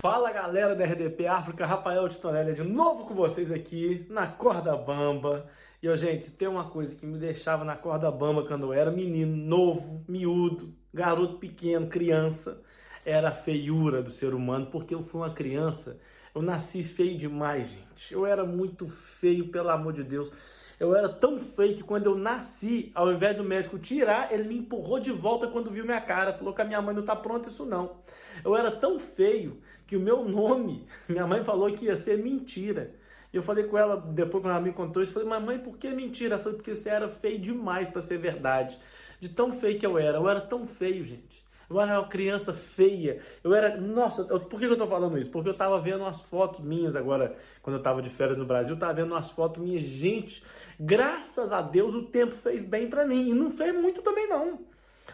Fala galera da RDP África, Rafael Titonelli de novo com vocês aqui na corda bamba. E eu, gente, tem uma coisa que me deixava na corda bamba quando eu era menino, novo, miúdo, garoto pequeno, criança, era a feiura do ser humano, porque eu fui uma criança, eu nasci feio demais, gente. Eu era muito feio, pelo amor de Deus. Eu era tão feio que quando eu nasci, ao invés do médico tirar, ele me empurrou de volta quando viu minha cara. Falou que a minha mãe não tá pronta, isso não. Eu era tão feio que o meu nome, minha mãe falou que ia ser mentira. E eu falei com ela, depois que ela me contou isso, falei, mamãe, por que mentira? Ela falou, porque você era feio demais para ser verdade. De tão feio que eu era. Eu era tão feio, gente. Eu era uma criança feia. Eu era. Nossa, eu, por que eu tô falando isso? Porque eu tava vendo umas fotos minhas agora, quando eu tava de férias no Brasil, eu tava vendo umas fotos minhas. Gente, graças a Deus o tempo fez bem para mim. E não fez muito também, não.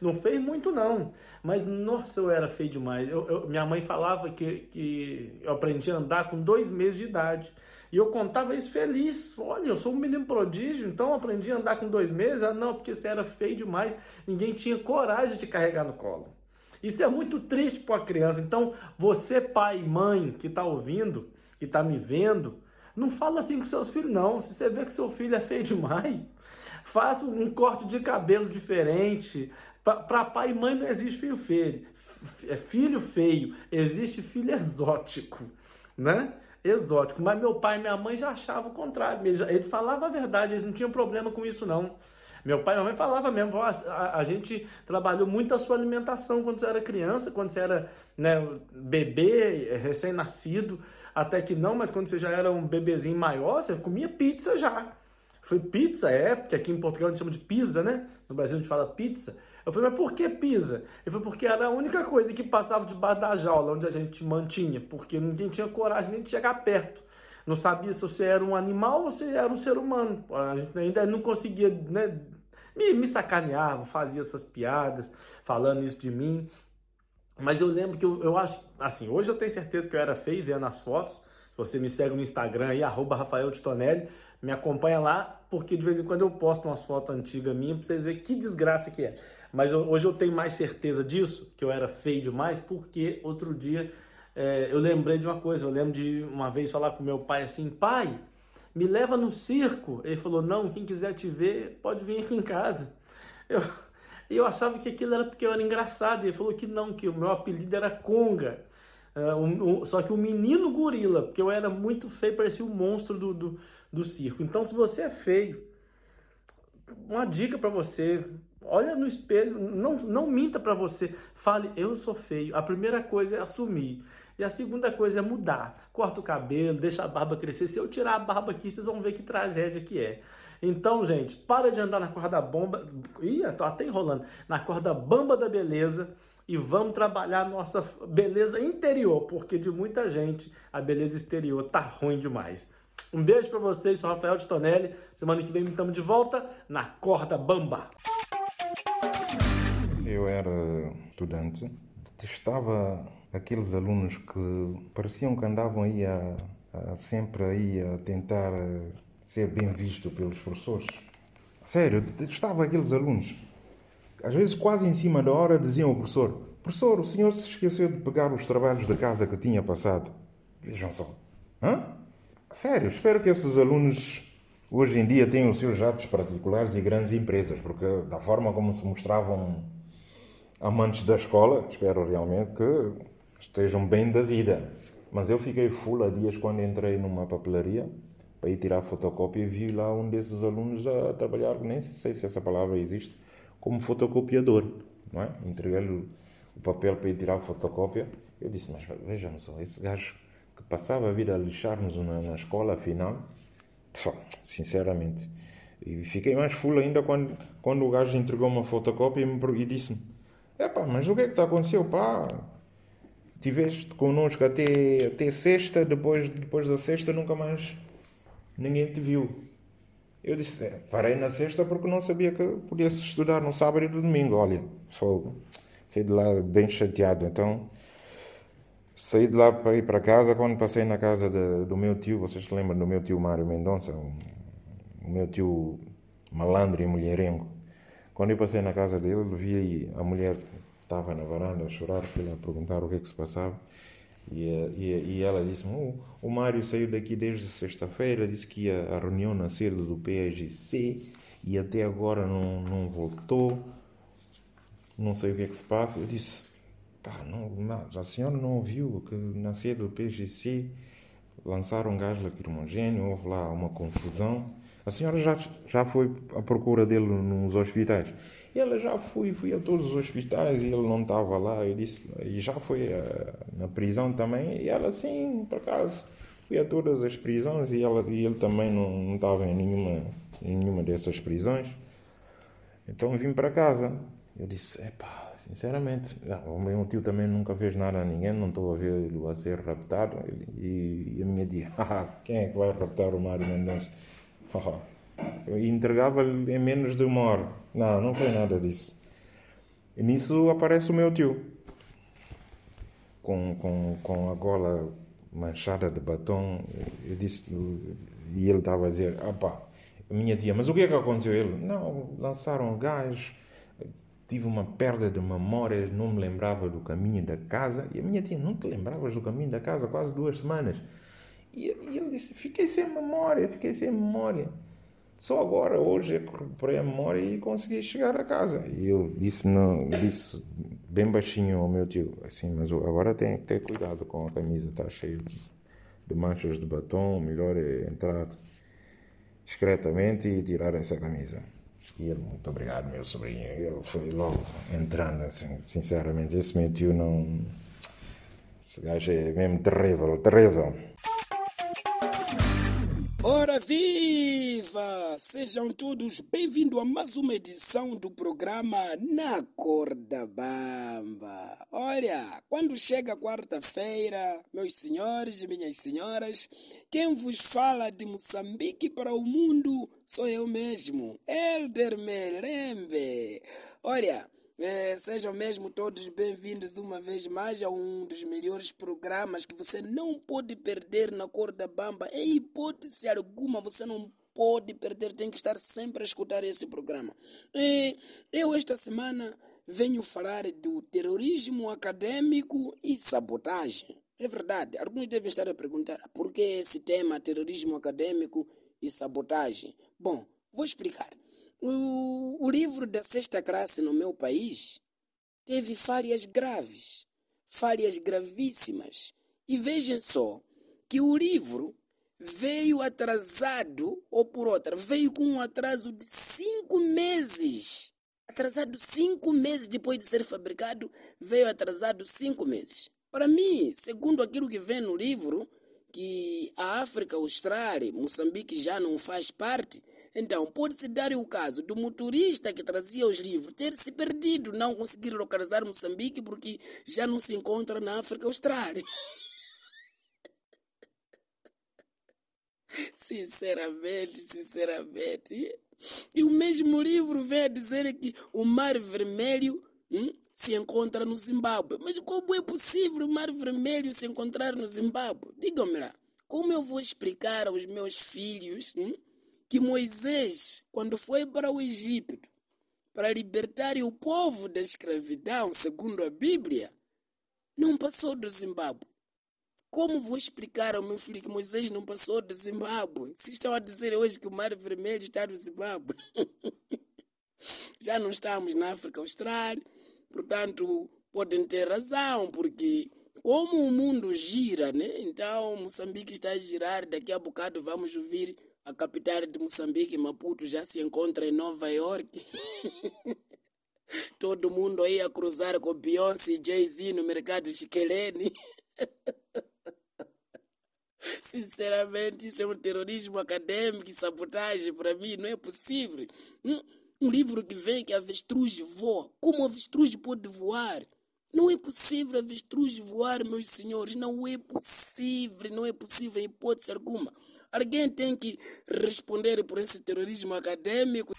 Não fez muito, não. Mas, nossa, eu era feio demais. Eu, eu, minha mãe falava que, que eu aprendi a andar com dois meses de idade. E eu contava isso feliz. Olha, eu sou um menino prodígio, então aprendi a andar com dois meses. Ah, não, porque você era feio demais. Ninguém tinha coragem de carregar no colo. Isso é muito triste para a criança. Então, você, pai e mãe que está ouvindo, que está me vendo, não fala assim com seus filhos, não. Se você vê que seu filho é feio demais, faça um corte de cabelo diferente. Para pai e mãe não existe filho feio. É filho feio, existe filho exótico, né? Exótico. Mas meu pai e minha mãe já achavam o contrário. Eles, eles falavam a verdade, eles não tinham problema com isso, não. Meu pai e minha mãe falavam mesmo, a, a, gente trabalhou muito a sua alimentação quando você era criança, quando você era né, bebê, recém-nascido, até que não, mas quando você já era um bebezinho maior, você comia pizza já. Foi pizza, é, porque aqui em Portugal a gente chama de pizza, né? No Brasil a gente fala pizza. Eu falei, mas por que pizza? Ele falou, porque era a única coisa que passava debaixo da jaula onde a gente mantinha, porque ninguém tinha coragem nem de chegar perto. Não sabia se você era um animal ou se era um ser humano. A gente ainda não conseguia, né? Me, me sacaneava, fazia essas piadas, falando isso de mim. Mas eu lembro que eu, eu acho, assim, hoje eu tenho certeza que eu era feio vendo as fotos. Se você me segue no Instagram aí, arroba Rafael Titonelli, me acompanha lá, porque de vez em quando eu posto umas fotos antigas minhas pra vocês verem que desgraça que é. Mas eu, hoje eu tenho mais certeza disso, que eu era feio demais, porque outro dia é, eu lembrei de uma coisa. Eu lembro de uma vez falar com meu pai assim: pai, me leva no circo. Ele falou: não, quem quiser te ver, pode vir aqui em casa. Eu, eu achava que aquilo era porque eu era engraçado. Ele falou que não, que o meu apelido era Conga. Um, um, só que o menino gorila, porque eu era muito feio, parecia o um monstro do, do, do circo. Então, se você é feio, uma dica para você: olha no espelho, não, não minta para você, fale, eu sou feio. A primeira coisa é assumir. E a segunda coisa é mudar. Corta o cabelo, deixa a barba crescer. Se eu tirar a barba aqui, vocês vão ver que tragédia que é. Então, gente, para de andar na corda bomba. Ih, tô até enrolando. Na corda bamba da beleza e vamos trabalhar nossa beleza interior, porque de muita gente a beleza exterior tá ruim demais. Um beijo para vocês, sou Rafael de Tonelli. Semana que vem estamos de volta na corda bamba. Eu era estudante, estava aqueles alunos que pareciam que andavam aí a, a sempre aí a tentar ser bem visto pelos professores. Sério, detestava aqueles alunos às vezes quase em cima da hora, diziam ao professor: Professor, o senhor se esqueceu de pegar os trabalhos da casa que tinha passado. Vejam só. Hã? Sério, espero que esses alunos hoje em dia tenham os seus jatos particulares e grandes empresas, porque da forma como se mostravam amantes da escola, espero realmente que estejam bem da vida. Mas eu fiquei full há dias quando entrei numa papelaria para ir tirar fotocópia e vi lá um desses alunos a trabalhar, nem sei se essa palavra existe, como fotocopiador, não é? Entreguei-lhe o papel para ir tirar fotocópia. Eu disse, mas vejam só, esse gajo que passava a vida a lixar-nos na, na, escola, afinal, sinceramente. E fiquei mais full ainda quando, quando o gajo entregou uma fotocópia e, e disse-me, epá, mas o que é que está acontecendo? Pá, tiveste connosco até, até sexta, depois, depois da sexta nunca mais ninguém te viu. Eu disse, é, parei na sexta porque não sabia que podia estudar no sábado e no domingo. Olha, fogo. Saí de lá bem chateado. Então, saí de lá para ir para casa. Quando passei na casa de, do meu tio, vocês se lembram do meu tio Mário Mendonça? O meu tio malandro e mulherengo. Quando eu passei na casa dele, vi a mulher estava na varanda a chorar, lá perguntar o que é que se passava. E, e, e ela disse: oh, o Mário saiu daqui desde sexta-feira, disse que ia à reunião na cedo do PSGC e até agora não, não voltou. Não sei o que é que se passa. Eu disse: pá, não, a senhora não ouviu que na cedo do PSGC lançaram gás lacrimogêneo, houve lá uma confusão. A senhora já, já foi à procura dele nos hospitais. E ela já fui, fui a todos os hospitais e ele não estava lá. Eu disse, e já foi a, eh, na prisão também. E ela, sim, por acaso, fui a todas as prisões e, ela, e ele também não, estava em nenhuma, em nenhuma dessas prisões. Então vim para casa. Eu disse, epá, sinceramente, o meu tio também nunca fez nada a ninguém, não estou a ver-lo a ser raptado. E, e a minha tia, quem é que vai raptar o Mário Mendonça? Eu entregava-lhe em menos de uma hora. Não, não foi nada disso. E nisso aparece o meu tio. Com, com, com a gola manchada de batom. Eu disse, e ele estava a dizer, ah minha tia, mas o que é que aconteceu? Ele, não, lançaram gás, tive uma perda de memória, não me lembrava do caminho da casa. E a minha tia, não te lembravas do caminho da casa quase duas semanas. E, ele disse, fiquei sem memória, fiquei sem memória. Só agora, hoje, eu recuperei a memória e consegui chegar a casa. E eu disse, não, disse bem baixinho ao meu tio, assim, mas agora tem que ter cuidado com a camisa, está cheia de manchas de batom, melhor é entrar discretamente e tirar essa camisa. E ele, muito obrigado, meu sobrinho. Ele foi logo entrando, assim, sinceramente, esse meu tio não... Esse gajo é mesmo terrível, terrível. Ora viva! Sejam todos bem-vindos a mais uma edição do programa Na Corda Bamba. Olha, quando chega quarta-feira, meus senhores e minhas senhoras, quem vos fala de Moçambique para o mundo sou eu mesmo, Elder Melembe. Olha, é, sejam mesmo todos bem-vindos uma vez mais a um dos melhores programas que você não pode perder na Corda Bamba. Em hipótese alguma, você não pode perder, tem que estar sempre a escutar esse programa. E eu, esta semana, venho falar do terrorismo acadêmico e sabotagem. É verdade, alguns devem estar a perguntar por que esse tema, terrorismo acadêmico e sabotagem. Bom, vou explicar. O, o livro da sexta classe no meu país teve falhas graves, falhas gravíssimas. E vejam só que o livro veio atrasado, ou por outra, veio com um atraso de cinco meses. Atrasado cinco meses depois de ser fabricado, veio atrasado cinco meses. Para mim, segundo aquilo que vem no livro, que a África Austral, Moçambique já não faz parte, então, pode-se dar o caso do motorista que trazia os livros ter se perdido, não conseguir localizar Moçambique porque já não se encontra na África Austral. sinceramente, sinceramente. E o mesmo livro vem a dizer que o Mar Vermelho hum, se encontra no Zimbábue. Mas como é possível o Mar Vermelho se encontrar no Zimbábue? Digam-me lá. Como eu vou explicar aos meus filhos hum, que Moisés, quando foi para o Egito para libertar o povo da escravidão, segundo a Bíblia, não passou do Zimbábue. Como vou explicar ao meu filho que Moisés não passou do Zimbábue? Se estão a dizer hoje que o Mar Vermelho está no Zimbábue. Já não estamos na África Austral, portanto, podem ter razão, porque como o mundo gira, né? Então, Moçambique está a girar, daqui a bocado vamos ouvir a capital de Moçambique, Maputo, já se encontra em Nova York. Todo mundo aí a cruzar com Beyoncé e Jay-Z no mercado Chiquelene. Sinceramente, isso é um terrorismo acadêmico e sabotagem para mim, não é possível. Hum? Um livro que vem que avestruz voa. Como avestruz pode voar? Não é possível avestruz voar, meus senhores. Não é possível, não é possível em hipótese alguma. Alguém tem que responder por esse terrorismo acadêmico.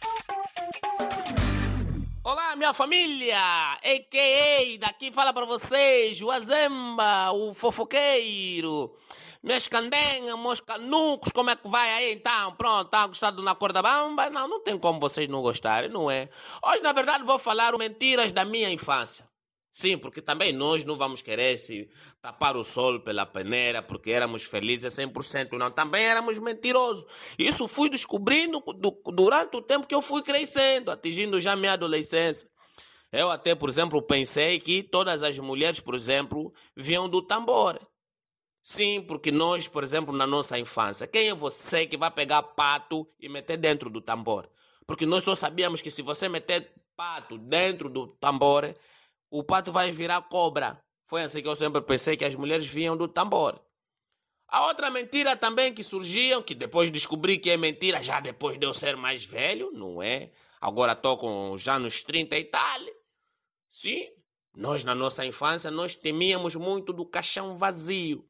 Olá, minha família! A.K.A. daqui fala para vocês, o Azemba, o fofoqueiro. Minhas candengas, meus canucos, como é que vai aí então? Pronto, tá gostado na corda bamba? Não, não tem como vocês não gostarem, não é? Hoje, na verdade, vou falar mentiras da minha infância. Sim, porque também nós não vamos querer se tapar o sol pela peneira porque éramos felizes 100%. Não, também éramos mentirosos. Isso fui descobrindo do, durante o tempo que eu fui crescendo, atingindo já minha adolescência. Eu até, por exemplo, pensei que todas as mulheres, por exemplo, vinham do tambor. Sim, porque nós, por exemplo, na nossa infância, quem é você que vai pegar pato e meter dentro do tambor? Porque nós só sabíamos que se você meter pato dentro do tambor, o pato vai virar cobra. Foi assim que eu sempre pensei que as mulheres vinham do tambor. A outra mentira também que surgiam, que depois descobri que é mentira, já depois de eu ser mais velho, não é? Agora estou com já nos 30 e tal. Sim, nós na nossa infância, nós temíamos muito do caixão vazio.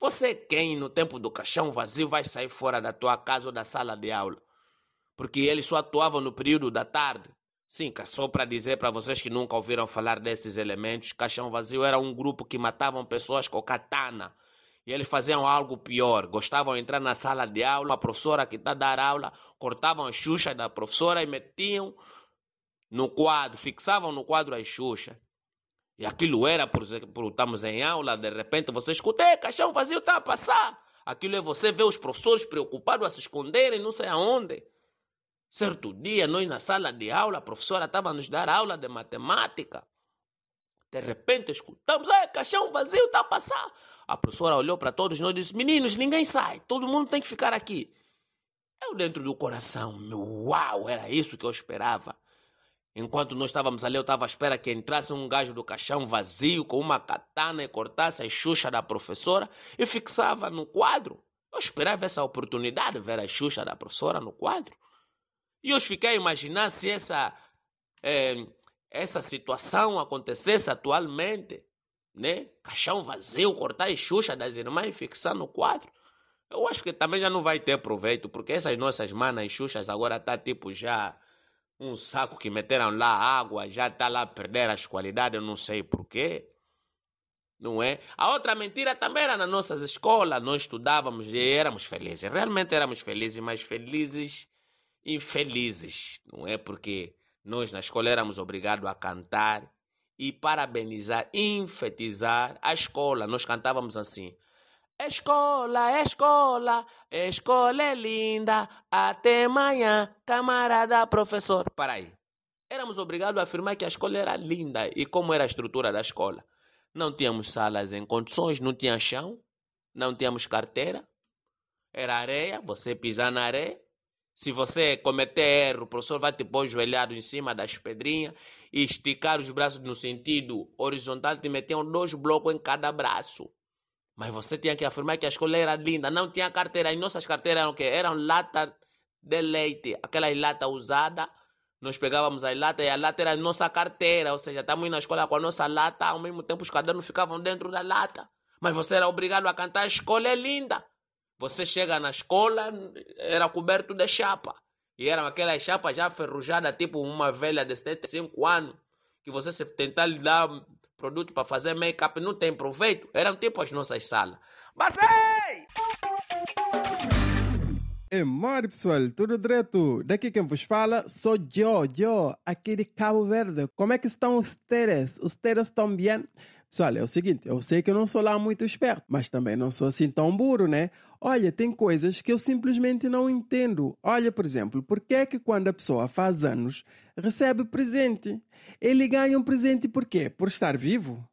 Você quem no tempo do caixão vazio vai sair fora da tua casa ou da sala de aula? Porque ele só atuava no período da tarde. Sim, só para dizer para vocês que nunca ouviram falar desses elementos, Caixão Vazio era um grupo que matavam pessoas com katana. E eles faziam algo pior. Gostavam de entrar na sala de aula, a professora que está a dar aula, cortavam as xuxas da professora e metiam no quadro, fixavam no quadro as xuxas. E aquilo era, por exemplo, estamos em aula, de repente você escuta, caixão vazio está a passar. Aquilo é você ver os professores preocupados a se esconderem, não sei aonde. Certo dia, nós na sala de aula, a professora estava a nos dar aula de matemática. De repente escutamos, é, caixão vazio está a passar. A professora olhou para todos nós e disse, meninos, ninguém sai, todo mundo tem que ficar aqui. Eu dentro do coração, meu, uau, era isso que eu esperava. Enquanto nós estávamos ali, eu estava à espera que entrasse um gajo do caixão vazio com uma katana e cortasse a xuxa da professora e fixava no quadro. Eu esperava essa oportunidade, ver a xuxa da professora no quadro. E eu fiquei a imaginar se essa, é, essa situação acontecesse atualmente, né? Caixão vazio, cortar a xuxa das irmãs e fixar no quadro. Eu acho que também já não vai ter proveito, porque essas nossas manas xuxas agora tá tipo já um saco que meteram lá água, já tá lá a perder as qualidades, eu não sei porquê. Não é? A outra mentira também era nas nossas escolas, nós estudávamos e éramos felizes. Realmente éramos felizes, mas felizes infelizes, não é? Porque nós na escola éramos obrigados a cantar e parabenizar, enfetizar a escola. Nós cantávamos assim: Escola, escola, escola é linda, até amanhã, camarada professor. Para aí. Éramos obrigados a afirmar que a escola era linda. E como era a estrutura da escola? Não tínhamos salas em condições, não tinha chão, não tínhamos carteira. Era areia, você pisar na areia, se você cometer erro, o professor vai te pôr joelhado em cima das pedrinhas e esticar os braços no sentido horizontal, te metiam dois blocos em cada braço. Mas você tinha que afirmar que a escola era linda, não tinha carteira. E nossas carteiras eram o quê? Eram lata de leite, aquela lata usada. Nós pegávamos a lata e a lata era a nossa carteira, ou seja, estamos na escola com a nossa lata, ao mesmo tempo os cadernos ficavam dentro da lata. Mas você era obrigado a cantar, a escola é linda. Você chega na escola, era coberto de chapa. E eram aquelas chapas já ferrujadas, tipo uma velha de 75 anos, que você se tentar lhe dar produto para fazer make-up não tem proveito. Eram tipo as nossas salas. Mas ei! É mori pessoal, tudo direto. Daqui quem vos fala sou eu, eu, aqui de Cabo Verde. Como é que estão? Os teres estão bem? Pessoal, é o seguinte, eu sei que eu não sou lá muito esperto, mas também não sou assim tão burro, né? Olha, tem coisas que eu simplesmente não entendo. Olha, por exemplo, por que é que quando a pessoa faz anos recebe presente? Ele ganha um presente por quê? Por estar vivo?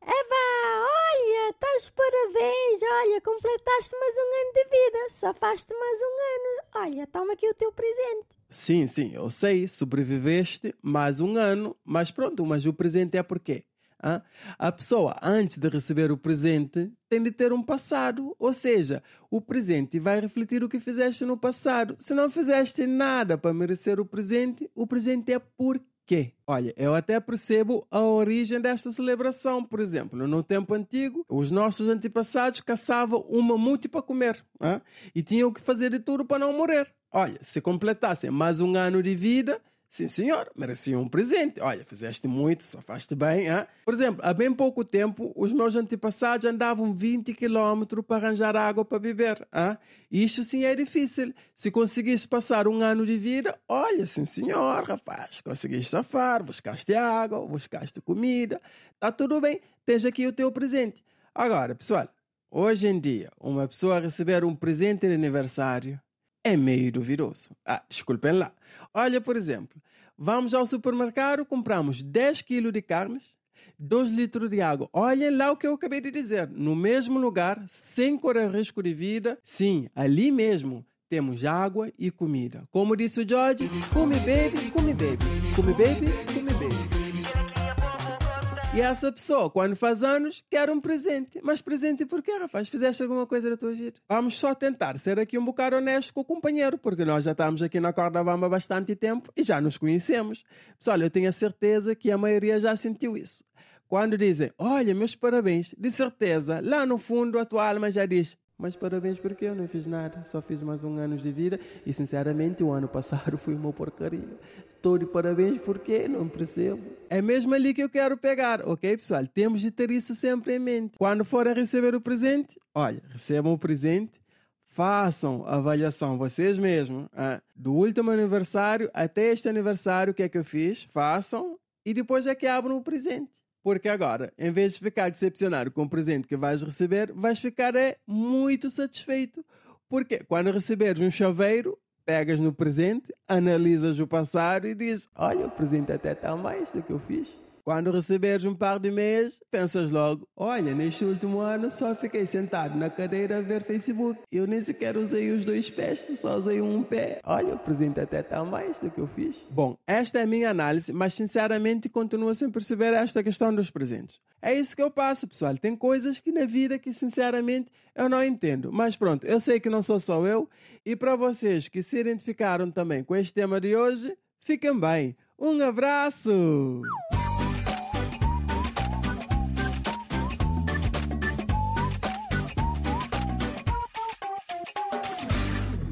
Eva, olha, estás parabéns. Olha, completaste mais um ano de vida. Só fazes mais um ano. Olha, toma aqui o teu presente. Sim, sim, eu sei, sobreviveste mais um ano, mas pronto, mas o presente é por quê? A pessoa, antes de receber o presente, tem de ter um passado. Ou seja, o presente vai refletir o que fizeste no passado. Se não fizeste nada para merecer o presente, o presente é por quê? Olha, eu até percebo a origem desta celebração. Por exemplo, no tempo antigo, os nossos antepassados caçavam um mamute para comer e tinham que fazer de tudo para não morrer. Olha, se completassem mais um ano de vida, Sim, senhor, merecia um presente. Olha, fizeste muito, safaste bem. Hein? Por exemplo, há bem pouco tempo, os meus antepassados andavam 20 quilómetros para arranjar água para beber. Hein? Isto sim é difícil. Se conseguisse passar um ano de vida, olha, sim, senhor, rapaz, conseguiste safar, buscaste água, buscaste comida, está tudo bem, tens aqui o teu presente. Agora, pessoal, hoje em dia, uma pessoa receber um presente de aniversário é meio duvidoso. Ah, desculpem lá. Olha, por exemplo, vamos ao supermercado, compramos 10 quilos de carnes, 2 litros de água. Olhem lá o que eu acabei de dizer. No mesmo lugar, sem correr risco de vida, sim, ali mesmo temos água e comida. Como disse o George, come baby, come baby, come baby, come baby. E essa pessoa, quando faz anos, quer um presente. Mas presente por quê, rapaz? Fizeste alguma coisa da tua vida? Vamos só tentar ser aqui um bocado honesto com o companheiro, porque nós já estamos aqui na Corda Bamba há bastante tempo e já nos conhecemos. Pessoal, eu tenho a certeza que a maioria já sentiu isso. Quando dizem, olha, meus parabéns, de certeza, lá no fundo a tua alma já diz, mas parabéns porque eu não fiz nada, só fiz mais um ano de vida e sinceramente o ano passado foi uma porcaria. Estou de parabéns porque não percebo. É mesmo ali que eu quero pegar, ok pessoal? Temos de ter isso sempre em mente. Quando forem receber o presente, olha, recebam o presente, façam a avaliação vocês mesmos, ah, do último aniversário até este aniversário, o que é que eu fiz, façam e depois é que abram o presente. Porque agora, em vez de ficar decepcionado com o presente que vais receber, vais ficar é, muito satisfeito. Porque quando receberes um chaveiro, pegas no presente, analisas o passado e dizes: Olha, o presente até está mais do que eu fiz. Quando receberes um par de meias, pensas logo: olha, neste último ano só fiquei sentado na cadeira a ver Facebook. Eu nem sequer usei os dois pés, só usei um pé. Olha, o presente até está mais do que eu fiz. Bom, esta é a minha análise, mas sinceramente continuo sem perceber esta questão dos presentes. É isso que eu passo, pessoal. Tem coisas que na vida que sinceramente eu não entendo. Mas pronto, eu sei que não sou só eu. E para vocês que se identificaram também com este tema de hoje, fiquem bem. Um abraço!